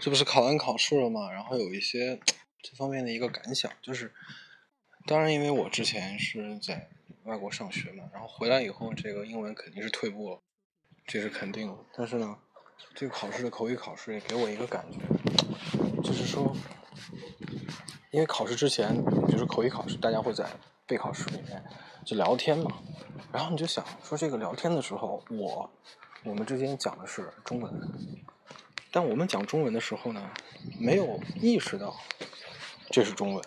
这不是考完考试了嘛？然后有一些这方面的一个感想，就是，当然因为我之前是在外国上学嘛，然后回来以后这个英文肯定是退步了，这是肯定的。但是呢，这个考试的口语考试也给我一个感觉，就是说，因为考试之前，比如说口语考试，大家会在备考室里面就聊天嘛，然后你就想说这个聊天的时候，我我们之间讲的是中文。但我们讲中文的时候呢，没有意识到这是中文，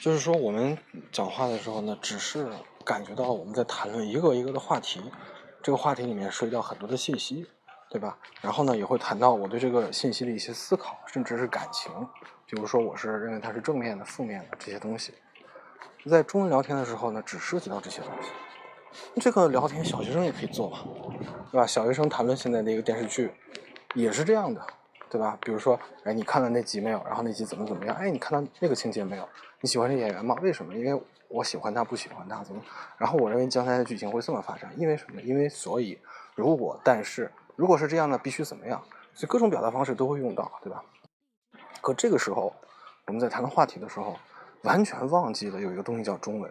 就是说我们讲话的时候呢，只是感觉到我们在谈论一个一个的话题，这个话题里面涉及到很多的信息，对吧？然后呢，也会谈到我对这个信息的一些思考，甚至是感情，比如说我是认为它是正面的、负面的这些东西。在中文聊天的时候呢，只涉及到这些东西。这个聊天小学生也可以做嘛，对吧？小学生谈论现在的一个电视剧，也是这样的，对吧？比如说，哎，你看了那集没有？然后那集怎么怎么样？哎，你看到那个情节没有？你喜欢这演员吗？为什么？因为我喜欢他，不喜欢他，怎么？然后我认为将来的剧情会这么发展，因为什么？因为所以，如果，但是，如果是这样的，必须怎么样？所以各种表达方式都会用到，对吧？可这个时候，我们在谈论话题的时候，完全忘记了有一个东西叫中文。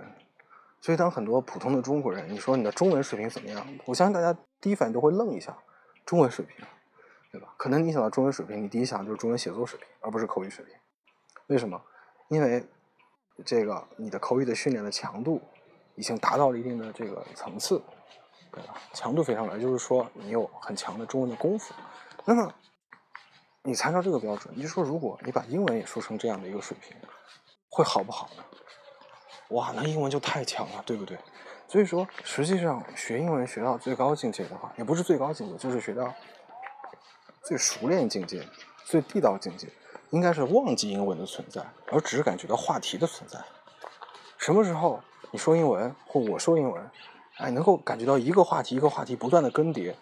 所以，当很多普通的中国人，你说你的中文水平怎么样？我相信大家第一反应都会愣一下，中文水平，对吧？可能你想到中文水平，你第一想就是中文写作水平，而不是口语水平。为什么？因为这个你的口语的训练的强度已经达到了一定的这个层次，对吧？强度非常高，就是说你有很强的中文的功夫。那么，你参照这个标准，你就说，如果你把英文也说成这样的一个水平，会好不好呢？哇，那英文就太强了，对不对？所以说，实际上学英文学到最高境界的话，也不是最高境界，就是学到最熟练境界、最地道境界，应该是忘记英文的存在，而只是感觉到话题的存在。什么时候你说英文或我说英文，哎，能够感觉到一个话题一个话题不断的更迭，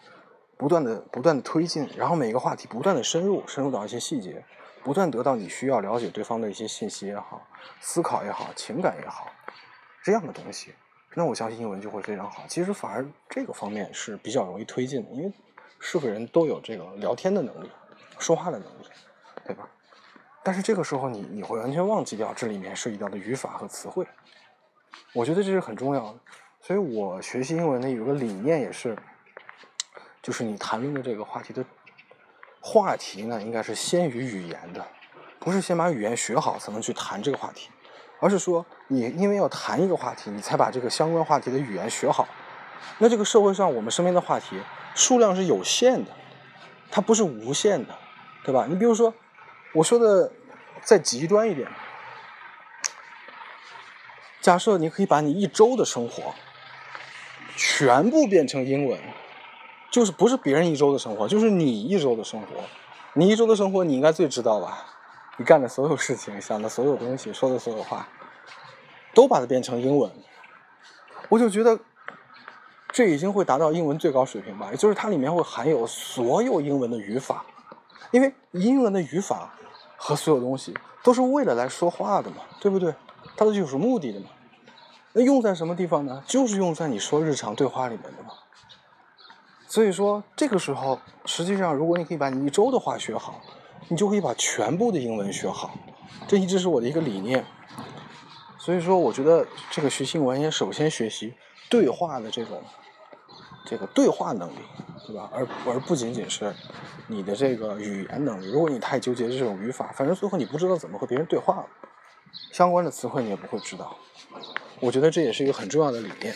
不断的不断的推进，然后每个话题不断的深入，深入到一些细节，不断得到你需要了解对方的一些信息也好，思考也好，情感也好。这样的东西，那我相信英文就会非常好。其实反而这个方面是比较容易推进的，因为是个人都有这个聊天的能力，说话的能力，对吧？但是这个时候你你会完全忘记掉这里面涉及到的语法和词汇，我觉得这是很重要的。所以我学习英文的有个理念也是，就是你谈论的这个话题的话题呢，应该是先于语言的，不是先把语言学好才能去谈这个话题。而是说，你因为要谈一个话题，你才把这个相关话题的语言学好。那这个社会上，我们身边的话题数量是有限的，它不是无限的，对吧？你比如说，我说的再极端一点，假设你可以把你一周的生活全部变成英文，就是不是别人一周的生活，就是你一周的生活。你一周的生活，你应该最知道吧？你干的所有事情、想的所有东西、说的所有话，都把它变成英文，我就觉得这已经会达到英文最高水平吧。也就是它里面会含有所有英文的语法，因为英文的语法和所有东西都是为了来说话的嘛，对不对？它是有什么目的的嘛。那用在什么地方呢？就是用在你说日常对话里面的嘛。所以说，这个时候实际上，如果你可以把你一周的话学好。你就可以把全部的英文学好，这一直是我的一个理念。所以说，我觉得这个学习英文也首先学习对话的这种这个对话能力，对吧？而而不仅仅是你的这个语言能力。如果你太纠结这种语法，反正最后你不知道怎么和别人对话了，相关的词汇你也不会知道。我觉得这也是一个很重要的理念。